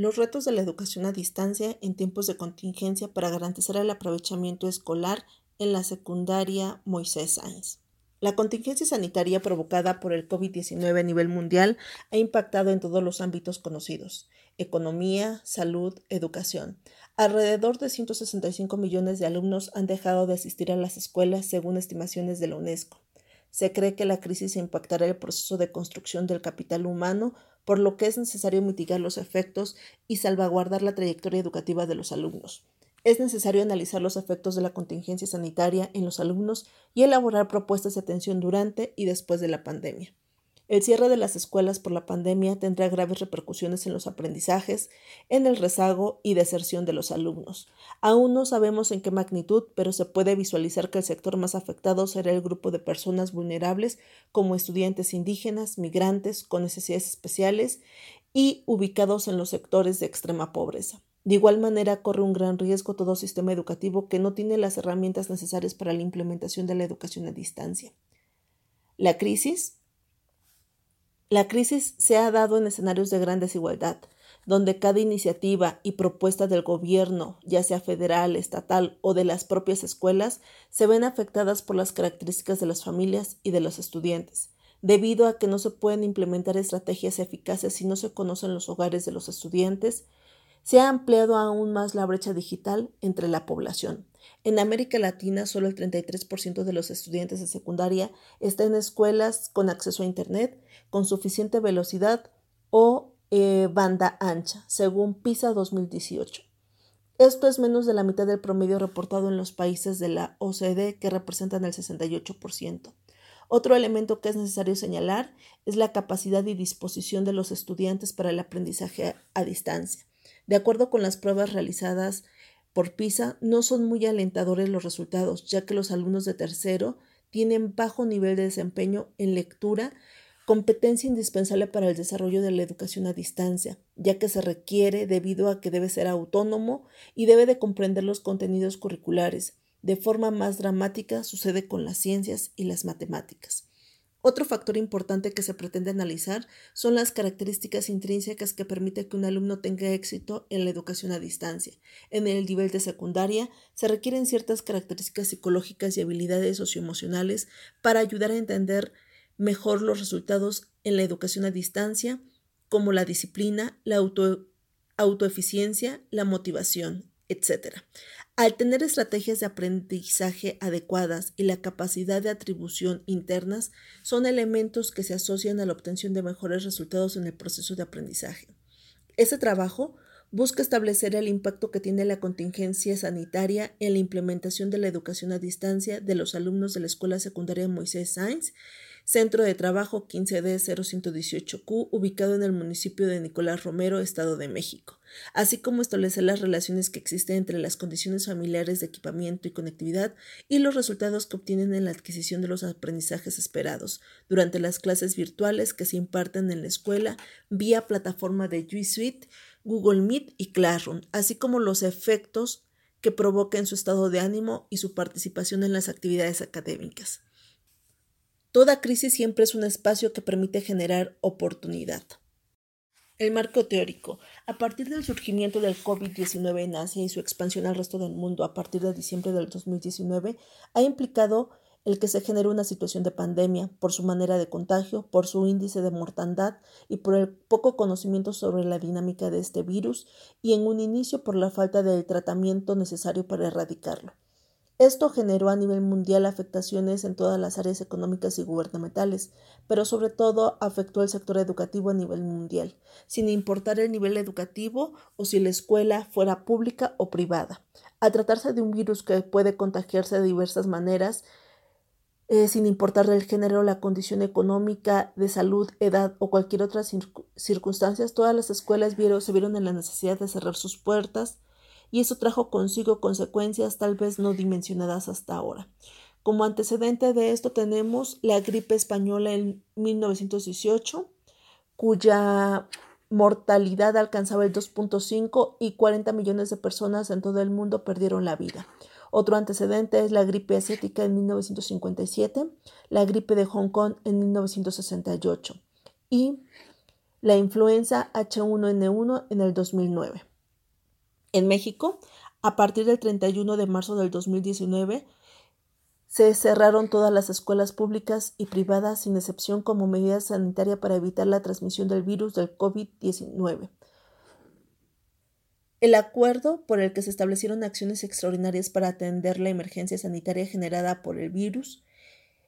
Los retos de la educación a distancia en tiempos de contingencia para garantizar el aprovechamiento escolar en la secundaria Moisés Sáenz. La contingencia sanitaria provocada por el COVID-19 a nivel mundial ha impactado en todos los ámbitos conocidos, economía, salud, educación. Alrededor de 165 millones de alumnos han dejado de asistir a las escuelas según estimaciones de la UNESCO. Se cree que la crisis impactará el proceso de construcción del capital humano, por lo que es necesario mitigar los efectos y salvaguardar la trayectoria educativa de los alumnos. Es necesario analizar los efectos de la contingencia sanitaria en los alumnos y elaborar propuestas de atención durante y después de la pandemia. El cierre de las escuelas por la pandemia tendrá graves repercusiones en los aprendizajes, en el rezago y deserción de los alumnos. Aún no sabemos en qué magnitud, pero se puede visualizar que el sector más afectado será el grupo de personas vulnerables como estudiantes indígenas, migrantes con necesidades especiales y ubicados en los sectores de extrema pobreza. De igual manera, corre un gran riesgo todo sistema educativo que no tiene las herramientas necesarias para la implementación de la educación a distancia. La crisis. La crisis se ha dado en escenarios de gran desigualdad, donde cada iniciativa y propuesta del gobierno, ya sea federal, estatal o de las propias escuelas, se ven afectadas por las características de las familias y de los estudiantes, debido a que no se pueden implementar estrategias eficaces si no se conocen los hogares de los estudiantes, se ha ampliado aún más la brecha digital entre la población. En América Latina, solo el 33% de los estudiantes de secundaria está en escuelas con acceso a Internet, con suficiente velocidad o eh, banda ancha, según PISA 2018. Esto es menos de la mitad del promedio reportado en los países de la OCDE, que representan el 68%. Otro elemento que es necesario señalar es la capacidad y disposición de los estudiantes para el aprendizaje a distancia. De acuerdo con las pruebas realizadas por PISA, no son muy alentadores los resultados, ya que los alumnos de tercero tienen bajo nivel de desempeño en lectura, competencia indispensable para el desarrollo de la educación a distancia, ya que se requiere debido a que debe ser autónomo y debe de comprender los contenidos curriculares. De forma más dramática sucede con las ciencias y las matemáticas. Otro factor importante que se pretende analizar son las características intrínsecas que permiten que un alumno tenga éxito en la educación a distancia. En el nivel de secundaria se requieren ciertas características psicológicas y habilidades socioemocionales para ayudar a entender mejor los resultados en la educación a distancia, como la disciplina, la autoeficiencia, la motivación, etc. Al tener estrategias de aprendizaje adecuadas y la capacidad de atribución internas, son elementos que se asocian a la obtención de mejores resultados en el proceso de aprendizaje. Este trabajo busca establecer el impacto que tiene la contingencia sanitaria en la implementación de la educación a distancia de los alumnos de la Escuela Secundaria Moisés Sainz Centro de Trabajo 15D0118Q, ubicado en el municipio de Nicolás Romero, Estado de México, así como establecer las relaciones que existen entre las condiciones familiares de equipamiento y conectividad y los resultados que obtienen en la adquisición de los aprendizajes esperados durante las clases virtuales que se imparten en la escuela vía plataforma de G Suite, Google Meet y Classroom, así como los efectos que provoca en su estado de ánimo y su participación en las actividades académicas. Toda crisis siempre es un espacio que permite generar oportunidad. El marco teórico. A partir del surgimiento del COVID-19 en Asia y su expansión al resto del mundo a partir de diciembre del 2019, ha implicado el que se genere una situación de pandemia por su manera de contagio, por su índice de mortandad y por el poco conocimiento sobre la dinámica de este virus y en un inicio por la falta del tratamiento necesario para erradicarlo. Esto generó a nivel mundial afectaciones en todas las áreas económicas y gubernamentales, pero sobre todo afectó al sector educativo a nivel mundial, sin importar el nivel educativo o si la escuela fuera pública o privada. Al tratarse de un virus que puede contagiarse de diversas maneras, eh, sin importar el género, la condición económica, de salud, edad o cualquier otra circunstancia, todas las escuelas se vieron en la necesidad de cerrar sus puertas, y eso trajo consigo consecuencias tal vez no dimensionadas hasta ahora. Como antecedente de esto tenemos la gripe española en 1918, cuya mortalidad alcanzaba el 2.5 y 40 millones de personas en todo el mundo perdieron la vida. Otro antecedente es la gripe asiática en 1957, la gripe de Hong Kong en 1968 y la influenza H1N1 en el 2009. En México, a partir del 31 de marzo del 2019, se cerraron todas las escuelas públicas y privadas sin excepción como medida sanitaria para evitar la transmisión del virus del COVID-19. El acuerdo por el que se establecieron acciones extraordinarias para atender la emergencia sanitaria generada por el virus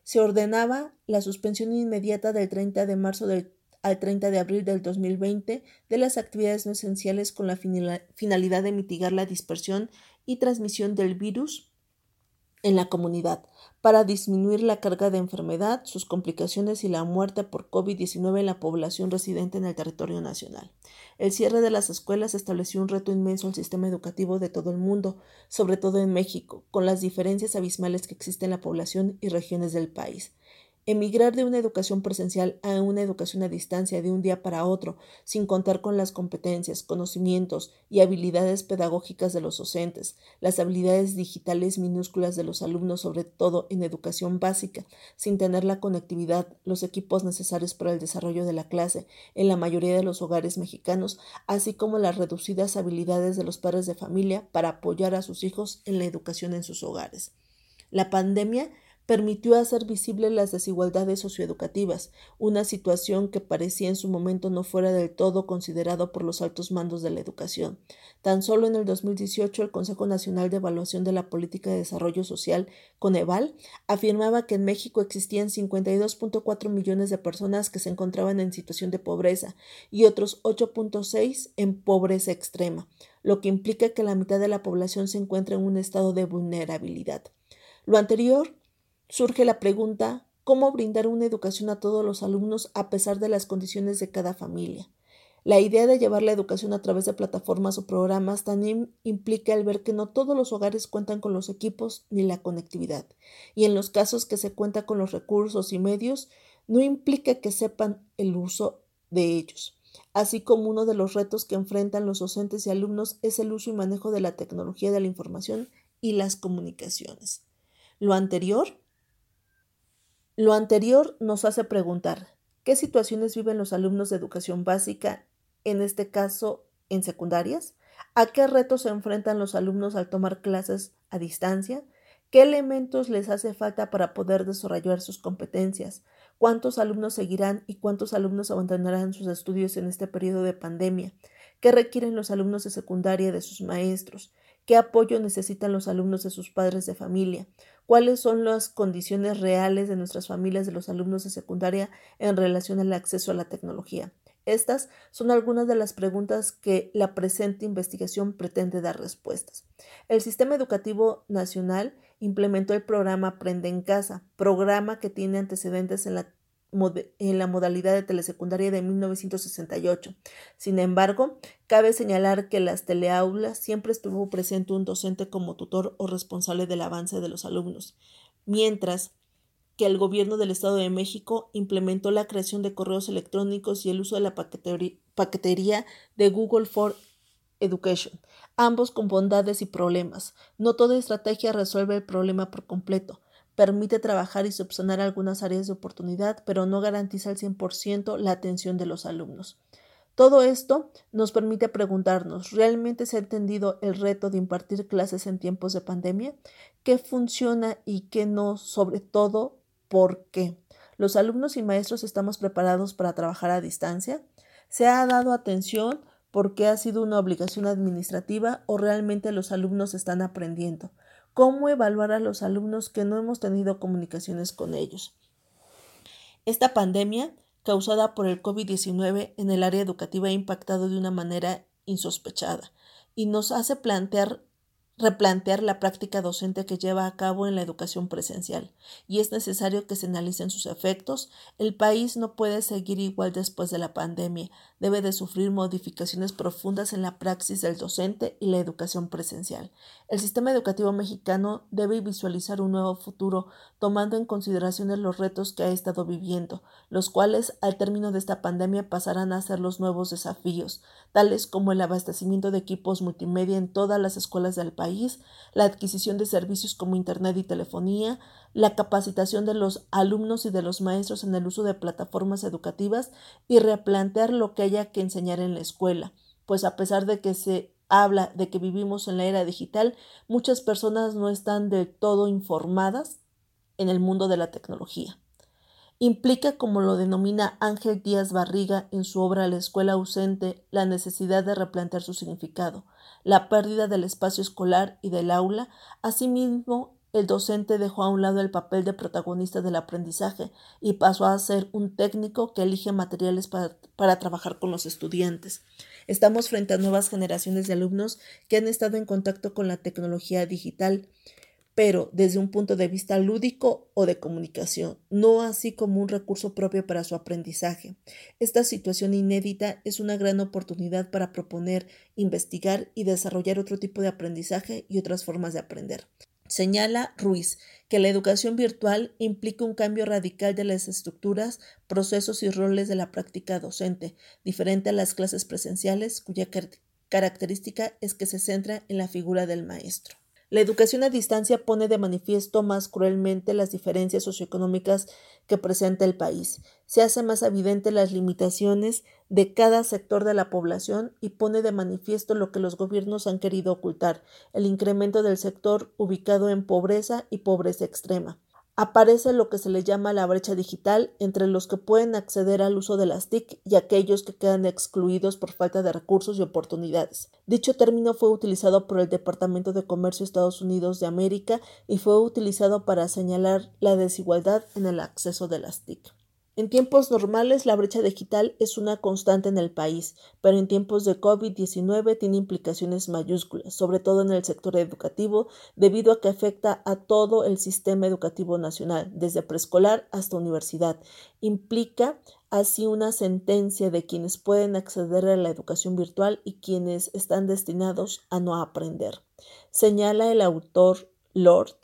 se ordenaba la suspensión inmediata del 30 de marzo al 30 de abril del 2020 de las actividades no esenciales con la finalidad de mitigar la dispersión y transmisión del virus en la comunidad para disminuir la carga de enfermedad, sus complicaciones y la muerte por COVID-19 en la población residente en el territorio nacional. El cierre de las escuelas estableció un reto inmenso al sistema educativo de todo el mundo, sobre todo en México, con las diferencias abismales que existen en la población y regiones del país. Emigrar de una educación presencial a una educación a distancia de un día para otro, sin contar con las competencias, conocimientos y habilidades pedagógicas de los docentes, las habilidades digitales minúsculas de los alumnos, sobre todo en educación básica, sin tener la conectividad, los equipos necesarios para el desarrollo de la clase en la mayoría de los hogares mexicanos, así como las reducidas habilidades de los padres de familia para apoyar a sus hijos en la educación en sus hogares. La pandemia permitió hacer visibles las desigualdades socioeducativas, una situación que parecía en su momento no fuera del todo considerado por los altos mandos de la educación. Tan solo en el 2018 el Consejo Nacional de Evaluación de la Política de Desarrollo Social, Coneval, afirmaba que en México existían 52.4 millones de personas que se encontraban en situación de pobreza y otros 8.6 en pobreza extrema, lo que implica que la mitad de la población se encuentra en un estado de vulnerabilidad. Lo anterior surge la pregunta ¿cómo brindar una educación a todos los alumnos a pesar de las condiciones de cada familia? La idea de llevar la educación a través de plataformas o programas también implica el ver que no todos los hogares cuentan con los equipos ni la conectividad, y en los casos que se cuenta con los recursos y medios, no implica que sepan el uso de ellos. Así como uno de los retos que enfrentan los docentes y alumnos es el uso y manejo de la tecnología de la información y las comunicaciones. Lo anterior lo anterior nos hace preguntar, ¿qué situaciones viven los alumnos de educación básica, en este caso en secundarias? ¿A qué retos se enfrentan los alumnos al tomar clases a distancia? ¿Qué elementos les hace falta para poder desarrollar sus competencias? ¿Cuántos alumnos seguirán y cuántos alumnos abandonarán sus estudios en este periodo de pandemia? ¿Qué requieren los alumnos de secundaria de sus maestros? ¿Qué apoyo necesitan los alumnos de sus padres de familia? ¿Cuáles son las condiciones reales de nuestras familias de los alumnos de secundaria en relación al acceso a la tecnología? Estas son algunas de las preguntas que la presente investigación pretende dar respuestas. El Sistema Educativo Nacional implementó el programa Aprende en Casa, programa que tiene antecedentes en la en la modalidad de telesecundaria de 1968. Sin embargo, cabe señalar que en las teleaulas siempre estuvo presente un docente como tutor o responsable del avance de los alumnos, mientras que el gobierno del Estado de México implementó la creación de correos electrónicos y el uso de la paquetería de Google for Education, ambos con bondades y problemas. No toda estrategia resuelve el problema por completo permite trabajar y subsanar algunas áreas de oportunidad, pero no garantiza al 100% la atención de los alumnos. Todo esto nos permite preguntarnos, ¿realmente se ha entendido el reto de impartir clases en tiempos de pandemia? ¿Qué funciona y qué no? Sobre todo, ¿por qué? ¿Los alumnos y maestros estamos preparados para trabajar a distancia? ¿Se ha dado atención porque ha sido una obligación administrativa o realmente los alumnos están aprendiendo? Cómo evaluar a los alumnos que no hemos tenido comunicaciones con ellos. Esta pandemia, causada por el COVID-19 en el área educativa, ha impactado de una manera insospechada y nos hace plantear replantear la práctica docente que lleva a cabo en la educación presencial y es necesario que se analicen sus efectos. El país no puede seguir igual después de la pandemia, debe de sufrir modificaciones profundas en la praxis del docente y la educación presencial. El sistema educativo mexicano debe visualizar un nuevo futuro tomando en consideración los retos que ha estado viviendo, los cuales al término de esta pandemia pasarán a ser los nuevos desafíos, tales como el abastecimiento de equipos multimedia en todas las escuelas del país la adquisición de servicios como Internet y telefonía, la capacitación de los alumnos y de los maestros en el uso de plataformas educativas y replantear lo que haya que enseñar en la escuela, pues a pesar de que se habla de que vivimos en la era digital, muchas personas no están del todo informadas en el mundo de la tecnología. Implica, como lo denomina Ángel Díaz Barriga en su obra La escuela ausente, la necesidad de replantear su significado, la pérdida del espacio escolar y del aula. Asimismo, el docente dejó a un lado el papel de protagonista del aprendizaje y pasó a ser un técnico que elige materiales para, trabajar con los estudiantes. Estamos frente a nuevas generaciones de alumnos que han estado en contacto con la tecnología digital pero desde un punto de vista lúdico o de comunicación, no así como un recurso propio para su aprendizaje. Esta situación inédita es una gran oportunidad para proponer, investigar y desarrollar otro tipo de aprendizaje y otras formas de aprender. Señala Ruiz que la educación virtual implica un cambio radical de las estructuras, procesos y roles de la práctica docente, diferente a las clases presenciales, cuya característica es que se centra en la figura del maestro. La educación a distancia pone de manifiesto más cruelmente las diferencias socioeconómicas que presenta el país. Se hace más evidente las limitaciones de cada sector de la población y pone de manifiesto lo que los gobiernos han querido ocultar, el incremento del sector ubicado en pobreza y pobreza extrema aparece lo que se le llama la brecha digital entre los que pueden acceder al uso de las TIC y aquellos que quedan excluidos por falta de recursos y oportunidades. Dicho término fue utilizado por el Departamento de Comercio de Estados Unidos de América y fue utilizado para señalar la desigualdad en el acceso de las TIC. En tiempos normales, la brecha digital es una constante en el país, pero en tiempos de COVID-19 tiene implicaciones mayúsculas, sobre todo en el sector educativo, debido a que afecta a todo el sistema educativo nacional, desde preescolar hasta universidad. Implica así una sentencia de quienes pueden acceder a la educación virtual y quienes están destinados a no aprender. Señala el autor Lord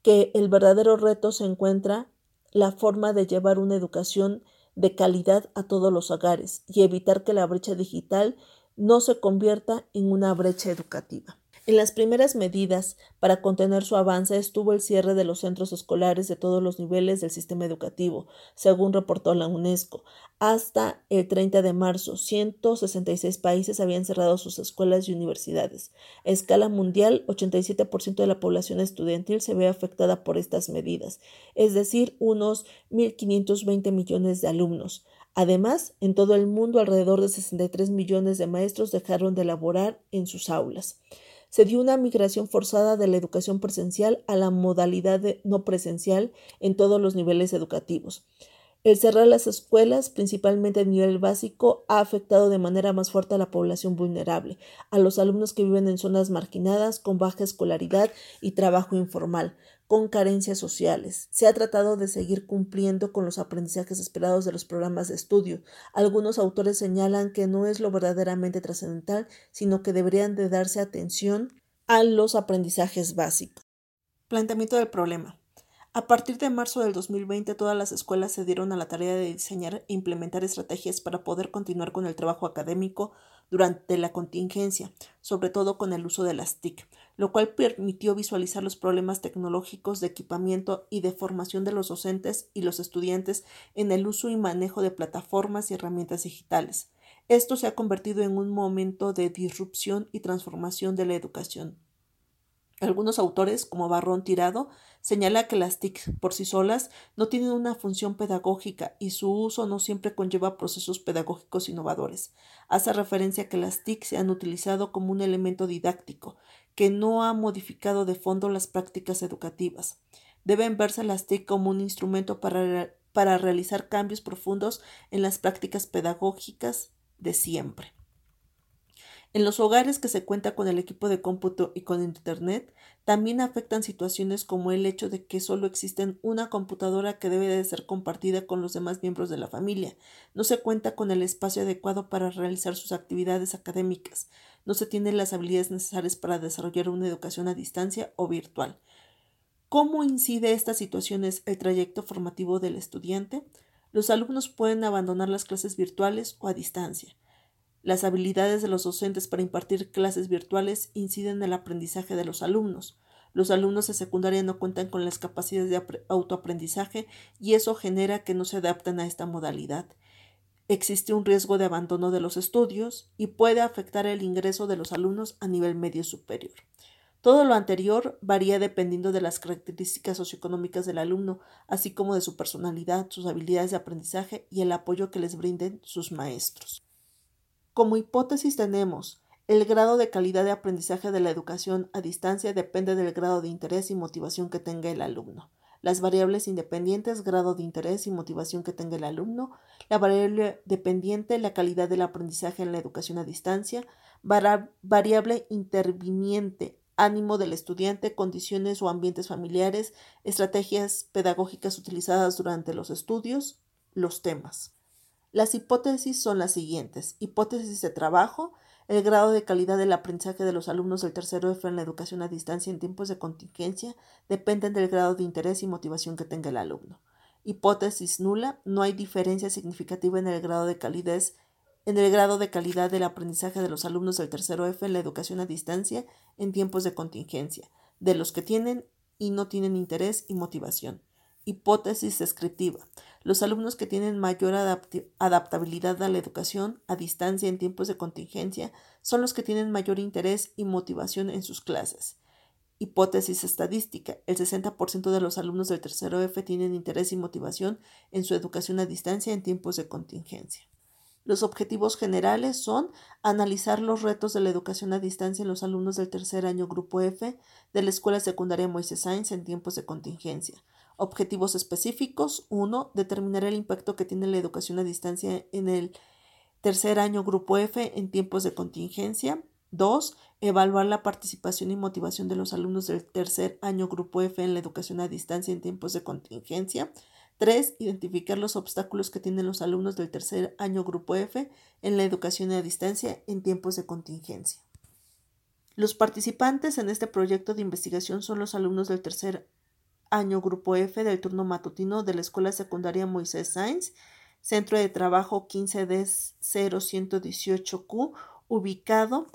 que el verdadero reto se encuentra la forma de llevar una educación de calidad a todos los hogares y evitar que la brecha digital no se convierta en una brecha educativa. En las primeras medidas para contener su avance estuvo el cierre de los centros escolares de todos los niveles del sistema educativo, según reportó la UNESCO. Hasta el 30 de marzo, 166 países habían cerrado sus escuelas y universidades. A escala mundial, 87% de la población estudiantil se ve afectada por estas medidas, es decir, unos 1.520 millones de alumnos. Además, en todo el mundo alrededor de 63 millones de maestros dejaron de laborar en sus aulas se dio una migración forzada de la educación presencial a la modalidad no presencial en todos los niveles educativos. El cerrar las escuelas, principalmente a nivel básico, ha afectado de manera más fuerte a la población vulnerable, a los alumnos que viven en zonas marginadas, con baja escolaridad y trabajo informal, con carencias sociales. Se ha tratado de seguir cumpliendo con los aprendizajes esperados de los programas de estudio. Algunos autores señalan que no es lo verdaderamente trascendental, sino que deberían de darse atención a los aprendizajes básicos. Planteamiento del problema. A partir de marzo del 2020, todas las escuelas se dieron a la tarea de diseñar e implementar estrategias para poder continuar con el trabajo académico durante la contingencia, sobre todo con el uso de las TIC, lo cual permitió visualizar los problemas tecnológicos de equipamiento y de formación de los docentes y los estudiantes en el uso y manejo de plataformas y herramientas digitales. Esto se ha convertido en un momento de disrupción y transformación de la educación. Algunos autores, como Barrón Tirado, señala que las TIC por sí solas no tienen una función pedagógica y su uso no siempre conlleva procesos pedagógicos innovadores. Hace referencia a que las TIC se han utilizado como un elemento didáctico, que no ha modificado de fondo las prácticas educativas. Deben verse las TIC como un instrumento para, para realizar cambios profundos en las prácticas pedagógicas de siempre. En los hogares que se cuenta con el equipo de cómputo y con Internet, también afectan situaciones como el hecho de que solo existe una computadora que debe de ser compartida con los demás miembros de la familia. No se cuenta con el espacio adecuado para realizar sus actividades académicas. No se tienen las habilidades necesarias para desarrollar una educación a distancia o virtual. ¿Cómo incide estas situaciones el trayecto formativo del estudiante? Los alumnos pueden abandonar las clases virtuales o a distancia. Las habilidades de los docentes para impartir clases virtuales inciden en el aprendizaje de los alumnos. Los alumnos de secundaria no cuentan con las capacidades de autoaprendizaje y eso genera que no se adapten a esta modalidad. Existe un riesgo de abandono de los estudios y puede afectar el ingreso de los alumnos a nivel medio superior. Todo lo anterior varía dependiendo de las características socioeconómicas del alumno, así como de su personalidad, sus habilidades de aprendizaje y el apoyo que les brinden sus maestros. Como hipótesis tenemos, el grado de calidad de aprendizaje de la educación a distancia depende del grado de interés y motivación que tenga el alumno. Las variables independientes, grado de interés y motivación que tenga el alumno, la variable dependiente, la calidad del aprendizaje en la educación a distancia, variable interviniente, ánimo del estudiante, condiciones o ambientes familiares, estrategias pedagógicas utilizadas durante los estudios, los temas. Las hipótesis son las siguientes. Hipótesis de trabajo, el grado de calidad del aprendizaje de los alumnos del tercero F en la educación a distancia en tiempos de contingencia dependen del grado de interés y motivación que tenga el alumno. Hipótesis nula, no hay diferencia significativa en el grado de calidad en el grado de calidad del aprendizaje de los alumnos del tercero F en la educación a distancia en tiempos de contingencia, de los que tienen y no tienen interés y motivación. Hipótesis descriptiva. Los alumnos que tienen mayor adaptabilidad a la educación a distancia en tiempos de contingencia son los que tienen mayor interés y motivación en sus clases. Hipótesis estadística. El 60% de los alumnos del tercero F tienen interés y motivación en su educación a distancia en tiempos de contingencia. Los objetivos generales son analizar los retos de la educación a distancia en los alumnos del tercer año Grupo F de la Escuela Secundaria Moisés Sainz en tiempos de contingencia. Objetivos específicos. 1. Determinar el impacto que tiene la educación a distancia en el tercer año Grupo F en tiempos de contingencia. 2. Evaluar la participación y motivación de los alumnos del tercer año Grupo F en la educación a distancia en tiempos de contingencia. 3. Identificar los obstáculos que tienen los alumnos del tercer año Grupo F en la educación a distancia en tiempos de contingencia. Los participantes en este proyecto de investigación son los alumnos del tercer año Grupo F del turno matutino de la Escuela Secundaria Moisés Sainz, Centro de Trabajo 15D0118Q, ubicado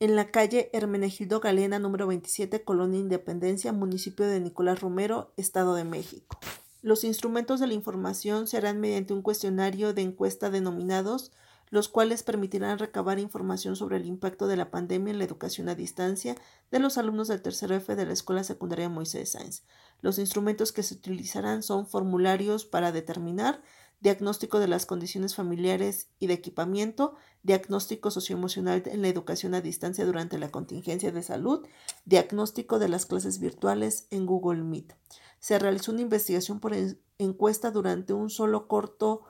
en la calle Hermenegildo Galena número 27, Colonia Independencia, municipio de Nicolás Romero, Estado de México. Los instrumentos de la información se harán mediante un cuestionario de encuesta denominados, los cuales permitirán recabar información sobre el impacto de la pandemia en la educación a distancia de los alumnos del tercer F de la Escuela Secundaria Moisés Sáenz. Los instrumentos que se utilizarán son formularios para determinar diagnóstico de las condiciones familiares y de equipamiento, diagnóstico socioemocional en la educación a distancia durante la contingencia de salud, diagnóstico de las clases virtuales en Google Meet se realizó una investigación por encuesta durante un solo corto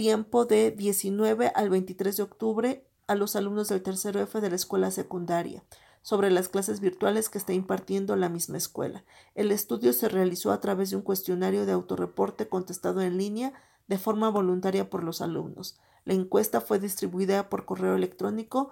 tiempo de 19 al 23 de octubre a los alumnos del tercero F de la escuela secundaria sobre las clases virtuales que está impartiendo la misma escuela. El estudio se realizó a través de un cuestionario de autorreporte contestado en línea de forma voluntaria por los alumnos. La encuesta fue distribuida por correo electrónico.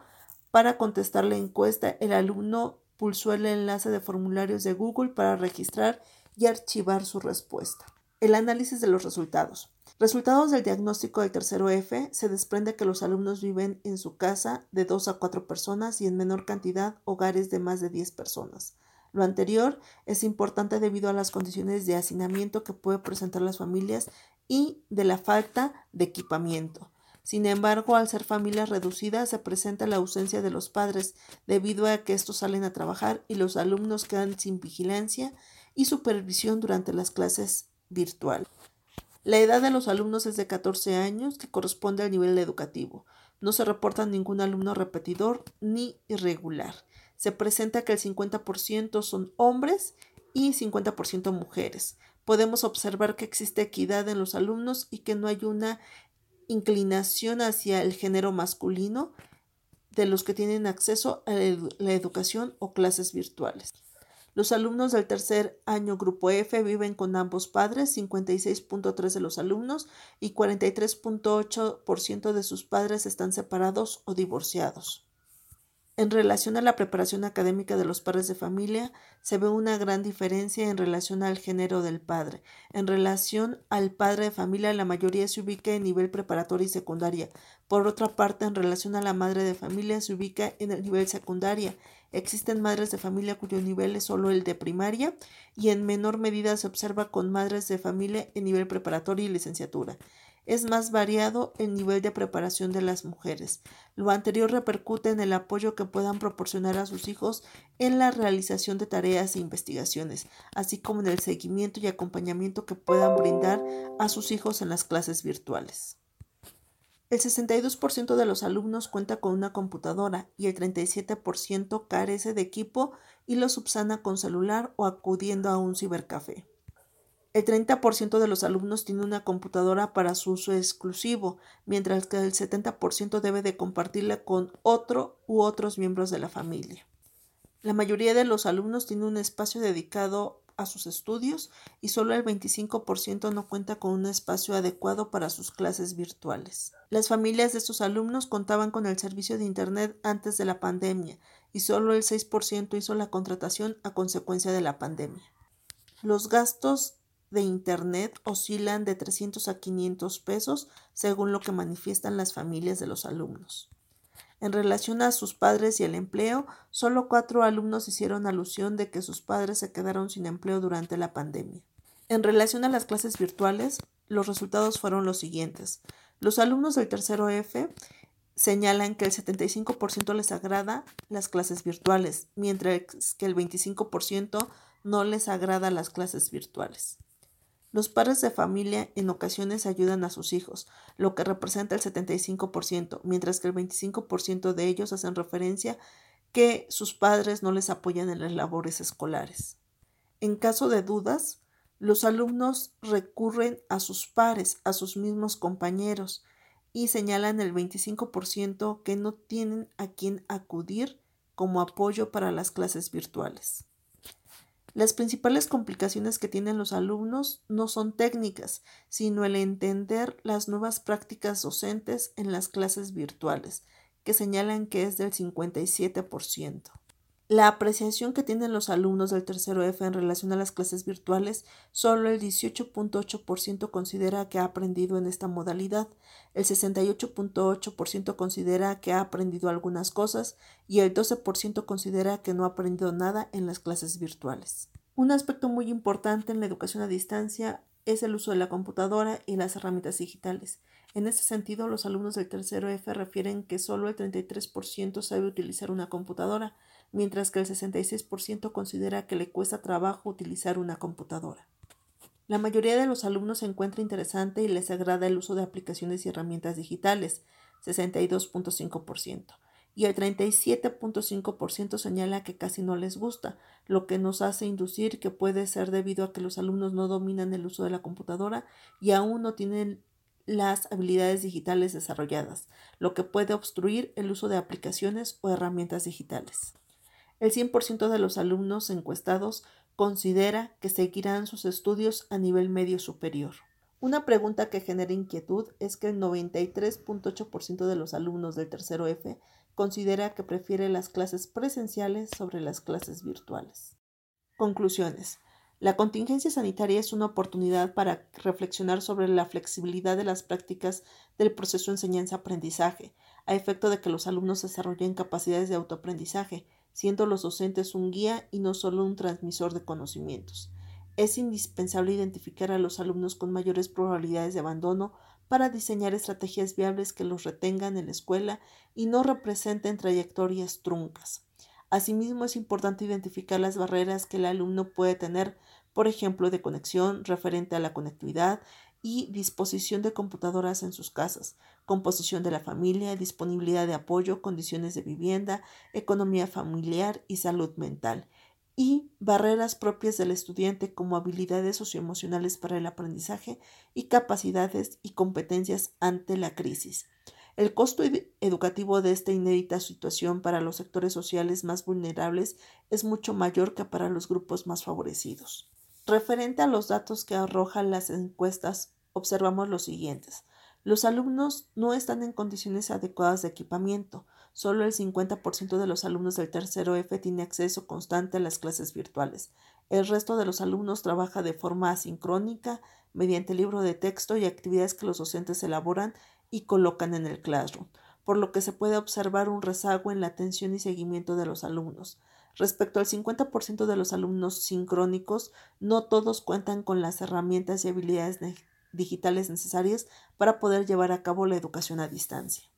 Para contestar la encuesta, el alumno pulsó el enlace de formularios de Google para registrar y archivar su respuesta. El análisis de los resultados. Resultados del diagnóstico del tercero F se desprende que los alumnos viven en su casa de dos a cuatro personas y en menor cantidad hogares de más de 10 personas. Lo anterior es importante debido a las condiciones de hacinamiento que puede presentar las familias y de la falta de equipamiento. Sin embargo, al ser familias reducidas, se presenta la ausencia de los padres debido a que estos salen a trabajar y los alumnos quedan sin vigilancia y supervisión durante las clases virtuales. La edad de los alumnos es de 14 años, que corresponde al nivel educativo. No se reporta ningún alumno repetidor ni irregular. Se presenta que el 50% son hombres y 50% mujeres. Podemos observar que existe equidad en los alumnos y que no hay una inclinación hacia el género masculino de los que tienen acceso a la educación o clases virtuales. Los alumnos del tercer año Grupo F viven con ambos padres, 56.3 de los alumnos y 43.8% de sus padres están separados o divorciados. En relación a la preparación académica de los padres de familia, se ve una gran diferencia en relación al género del padre. En relación al padre de familia, la mayoría se ubica en nivel preparatoria y secundaria. Por otra parte, en relación a la madre de familia, se ubica en el nivel secundaria. Existen madres de familia cuyo nivel es solo el de primaria y en menor medida se observa con madres de familia en nivel preparatoria y licenciatura es más variado el nivel de preparación de las mujeres. Lo anterior repercute en el apoyo que puedan proporcionar a sus hijos en la realización de tareas e investigaciones, así como en el seguimiento y acompañamiento que puedan brindar a sus hijos en las clases virtuales. El 62% de los alumnos cuenta con una computadora y el 37% carece de equipo y lo subsana con celular o acudiendo a un cibercafé. El 30% de los alumnos tiene una computadora para su uso exclusivo, mientras que el 70% debe de compartirla con otro u otros miembros de la familia. La mayoría de los alumnos tiene un espacio dedicado a sus estudios y solo el 25% no cuenta con un espacio adecuado para sus clases virtuales. Las familias de estos alumnos contaban con el servicio de Internet antes de la pandemia y solo el 6% hizo la contratación a consecuencia de la pandemia. Los gastos de Internet oscilan de 300 a 500 pesos según lo que manifiestan las familias de los alumnos. En relación a sus padres y el empleo, solo cuatro alumnos hicieron alusión de que sus padres se quedaron sin empleo durante la pandemia. En relación a las clases virtuales, los resultados fueron los siguientes. Los alumnos del tercero F señalan que el 75% les agrada las clases virtuales, mientras que el 25% no les agrada las clases virtuales. Los padres de familia en ocasiones ayudan a sus hijos, lo que representa el 75%, mientras que el 25% de ellos hacen referencia que sus padres no les apoyan en las labores escolares. En caso de dudas, los alumnos recurren a sus pares, a sus mismos compañeros, y señalan el 25% que no tienen a quien acudir como apoyo para las clases virtuales. Las principales complicaciones que tienen los alumnos no son técnicas, sino el entender las nuevas prácticas docentes en las clases virtuales, que señalan que es del 57%. La apreciación que tienen los alumnos del tercero F en relación a las clases virtuales, solo el 18.8% considera que ha aprendido en esta modalidad, el 68.8% considera que ha aprendido algunas cosas y el 12% considera que no ha aprendido nada en las clases virtuales. Un aspecto muy importante en la educación a distancia es el uso de la computadora y las herramientas digitales. En este sentido, los alumnos del tercero F refieren que solo el 33% sabe utilizar una computadora, mientras que el 66% considera que le cuesta trabajo utilizar una computadora. La mayoría de los alumnos se encuentra interesante y les agrada el uso de aplicaciones y herramientas digitales, 62.5%, y el 37.5% señala que casi no les gusta, lo que nos hace inducir que puede ser debido a que los alumnos no dominan el uso de la computadora y aún no tienen las habilidades digitales desarrolladas, lo que puede obstruir el uso de aplicaciones o herramientas digitales. El 100% de los alumnos encuestados considera que seguirán sus estudios a nivel medio superior. Una pregunta que genera inquietud es que el 93.8% de los alumnos del tercero F considera que prefiere las clases presenciales sobre las clases virtuales. Conclusiones. La contingencia sanitaria es una oportunidad para reflexionar sobre la flexibilidad de las prácticas del proceso enseñanza-aprendizaje, a efecto de que los alumnos desarrollen capacidades de autoaprendizaje, siendo los docentes un guía y no solo un transmisor de conocimientos. Es indispensable identificar a los alumnos con mayores probabilidades de abandono para diseñar estrategias viables que los retengan en la escuela y no representen trayectorias truncas. Asimismo, es importante identificar las barreras que el alumno puede tener, por ejemplo, de conexión referente a la conectividad y disposición de computadoras en sus casas, composición de la familia, disponibilidad de apoyo, condiciones de vivienda, economía familiar y salud mental, y barreras propias del estudiante como habilidades socioemocionales para el aprendizaje y capacidades y competencias ante la crisis. El costo educativo de esta inédita situación para los sectores sociales más vulnerables es mucho mayor que para los grupos más favorecidos. Referente a los datos que arrojan las encuestas, observamos los siguientes. Los alumnos no están en condiciones adecuadas de equipamiento, solo el 50% de los alumnos del tercero F tiene acceso constante a las clases virtuales. El resto de los alumnos trabaja de forma asincrónica mediante libro de texto y actividades que los docentes elaboran y colocan en el Classroom, por lo que se puede observar un rezago en la atención y seguimiento de los alumnos. Respecto al 50% de los alumnos sincrónicos, no todos cuentan con las herramientas y habilidades digitales necesarias para poder llevar a cabo la educación a distancia.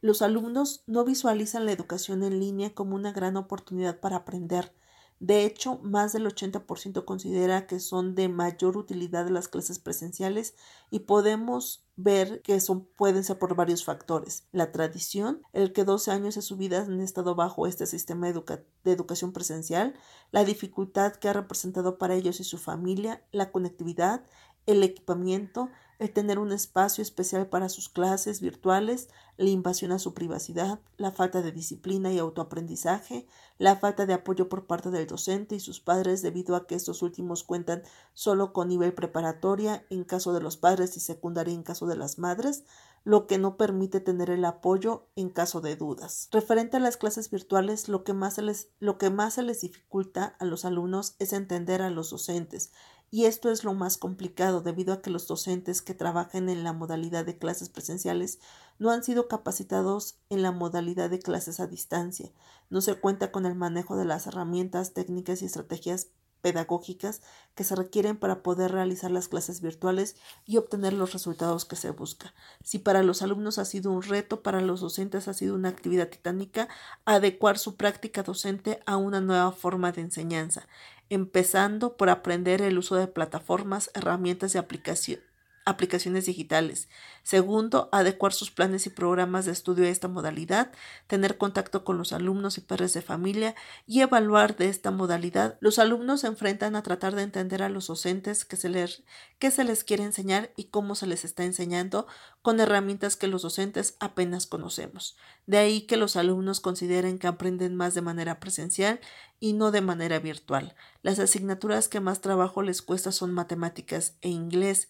Los alumnos no visualizan la educación en línea como una gran oportunidad para aprender, de hecho, más del 80% considera que son de mayor utilidad las clases presenciales y podemos ver que son, pueden ser por varios factores. La tradición, el que 12 años de su vida han estado bajo este sistema de educación presencial, la dificultad que ha representado para ellos y su familia, la conectividad, el equipamiento, el tener un espacio especial para sus clases virtuales, la invasión a su privacidad, la falta de disciplina y autoaprendizaje, la falta de apoyo por parte del docente y sus padres debido a que estos últimos cuentan solo con nivel preparatoria en caso de los padres y secundaria en caso de las madres, lo que no permite tener el apoyo en caso de dudas. Referente a las clases virtuales, lo que más se les, lo que más se les dificulta a los alumnos es entender a los docentes y esto es lo más complicado debido a que los docentes que trabajan en la modalidad de clases presenciales no han sido capacitados en la modalidad de clases a distancia. No se cuenta con el manejo de las herramientas, técnicas y estrategias pedagógicas que se requieren para poder realizar las clases virtuales y obtener los resultados que se busca. Si para los alumnos ha sido un reto, para los docentes ha sido una actividad titánica adecuar su práctica docente a una nueva forma de enseñanza empezando por aprender el uso de plataformas, herramientas y aplicación, aplicaciones digitales. Segundo, adecuar sus planes y programas de estudio a esta modalidad, tener contacto con los alumnos y padres de familia y evaluar de esta modalidad. Los alumnos se enfrentan a tratar de entender a los docentes qué se les, qué se les quiere enseñar y cómo se les está enseñando con herramientas que los docentes apenas conocemos. De ahí que los alumnos consideren que aprenden más de manera presencial y no de manera virtual. Las asignaturas que más trabajo les cuesta son matemáticas e inglés.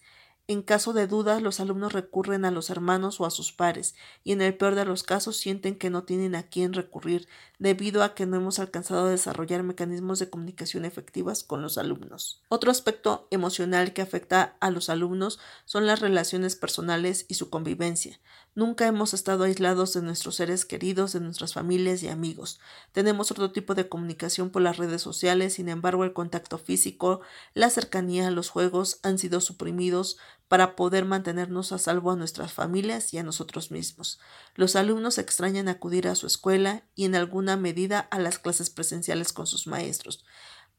En caso de dudas, los alumnos recurren a los hermanos o a sus pares, y en el peor de los casos sienten que no tienen a quién recurrir, debido a que no hemos alcanzado a desarrollar mecanismos de comunicación efectivas con los alumnos. Otro aspecto emocional que afecta a los alumnos son las relaciones personales y su convivencia. Nunca hemos estado aislados de nuestros seres queridos, de nuestras familias y amigos. Tenemos otro tipo de comunicación por las redes sociales, sin embargo el contacto físico, la cercanía, los juegos han sido suprimidos para poder mantenernos a salvo a nuestras familias y a nosotros mismos. Los alumnos extrañan acudir a su escuela y en alguna medida a las clases presenciales con sus maestros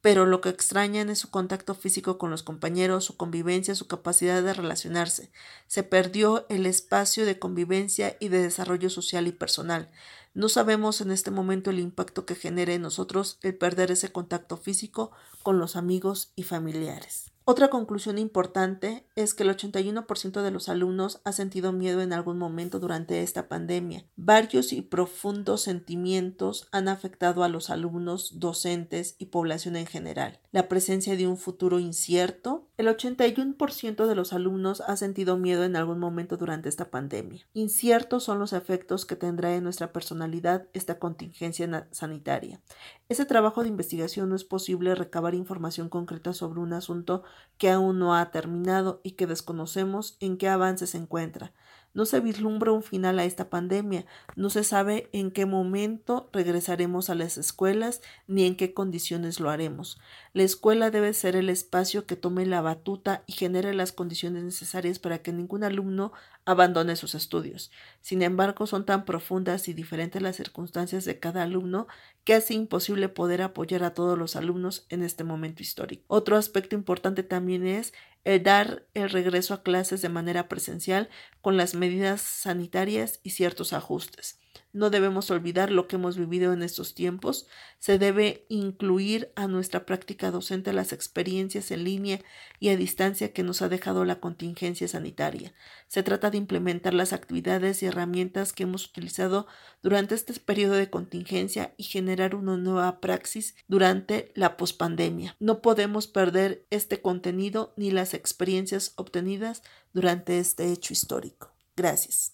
pero lo que extrañan es su contacto físico con los compañeros, su convivencia, su capacidad de relacionarse. Se perdió el espacio de convivencia y de desarrollo social y personal. No sabemos en este momento el impacto que genere en nosotros el perder ese contacto físico con los amigos y familiares. Otra conclusión importante es que el 81% de los alumnos ha sentido miedo en algún momento durante esta pandemia. Varios y profundos sentimientos han afectado a los alumnos, docentes y población en general. La presencia de un futuro incierto. El 81% de los alumnos ha sentido miedo en algún momento durante esta pandemia. Inciertos son los efectos que tendrá en nuestra personalidad esta contingencia sanitaria. Ese trabajo de investigación no es posible recabar información concreta sobre un asunto que aún no ha terminado y que desconocemos en qué avance se encuentra. No se vislumbra un final a esta pandemia, no se sabe en qué momento regresaremos a las escuelas ni en qué condiciones lo haremos. La escuela debe ser el espacio que tome la batuta y genere las condiciones necesarias para que ningún alumno abandone sus estudios. Sin embargo, son tan profundas y diferentes las circunstancias de cada alumno que hace imposible poder apoyar a todos los alumnos en este momento histórico. Otro aspecto importante también es el dar el regreso a clases de manera presencial con las medidas sanitarias y ciertos ajustes. No debemos olvidar lo que hemos vivido en estos tiempos. Se debe incluir a nuestra práctica docente las experiencias en línea y a distancia que nos ha dejado la contingencia sanitaria. Se trata de implementar las actividades y herramientas que hemos utilizado durante este periodo de contingencia y generar una nueva praxis durante la pospandemia. No podemos perder este contenido ni las experiencias obtenidas durante este hecho histórico. Gracias.